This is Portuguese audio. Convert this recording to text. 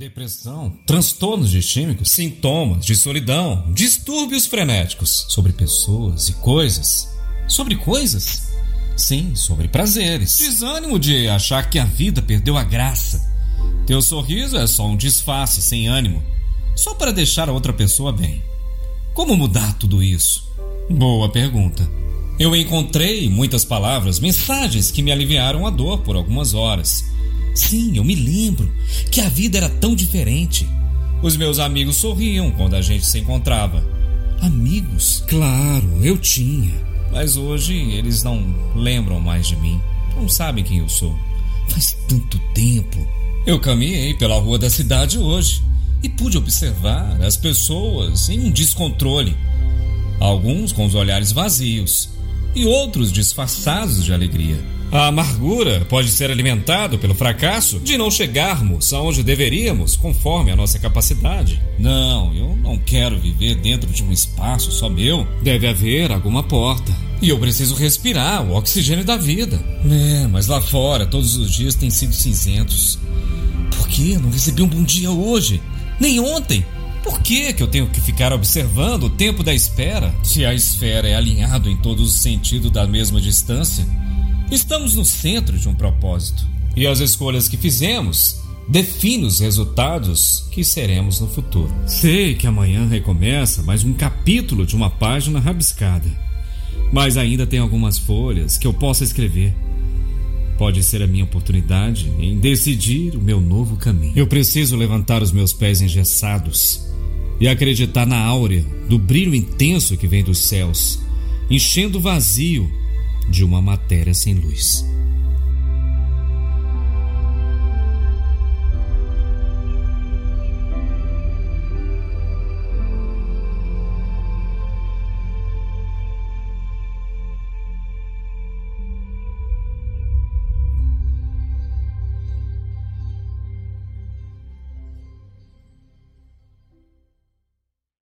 Depressão, transtornos distímicos, sintomas de solidão, distúrbios frenéticos sobre pessoas e coisas. Sobre coisas? Sim, sobre prazeres. Desânimo de achar que a vida perdeu a graça. Teu sorriso é só um disfarce sem ânimo, só para deixar a outra pessoa bem. Como mudar tudo isso? Boa pergunta. Eu encontrei muitas palavras, mensagens que me aliviaram a dor por algumas horas Sim, eu me lembro que a vida era tão diferente. Os meus amigos sorriam quando a gente se encontrava. Amigos? Claro, eu tinha. Mas hoje eles não lembram mais de mim. Não sabem quem eu sou. Faz tanto tempo. Eu caminhei pela rua da cidade hoje e pude observar as pessoas em um descontrole. Alguns com os olhares vazios e outros disfarçados de alegria. A amargura pode ser alimentado pelo fracasso de não chegarmos aonde deveríamos conforme a nossa capacidade. Não, eu não quero viver dentro de um espaço só meu. Deve haver alguma porta. E eu preciso respirar o oxigênio da vida. É, mas lá fora todos os dias têm sido cinzentos. Por que não recebi um bom dia hoje? Nem ontem? Por que, que eu tenho que ficar observando o tempo da espera se a esfera é alinhado em todos os sentidos da mesma distância? Estamos no centro de um propósito. E as escolhas que fizemos definem os resultados que seremos no futuro. Sei que amanhã recomeça mais um capítulo de uma página rabiscada. Mas ainda tem algumas folhas que eu possa escrever. Pode ser a minha oportunidade em decidir o meu novo caminho. Eu preciso levantar os meus pés engessados e acreditar na áurea do brilho intenso que vem dos céus, enchendo o vazio de uma matéria sem luz.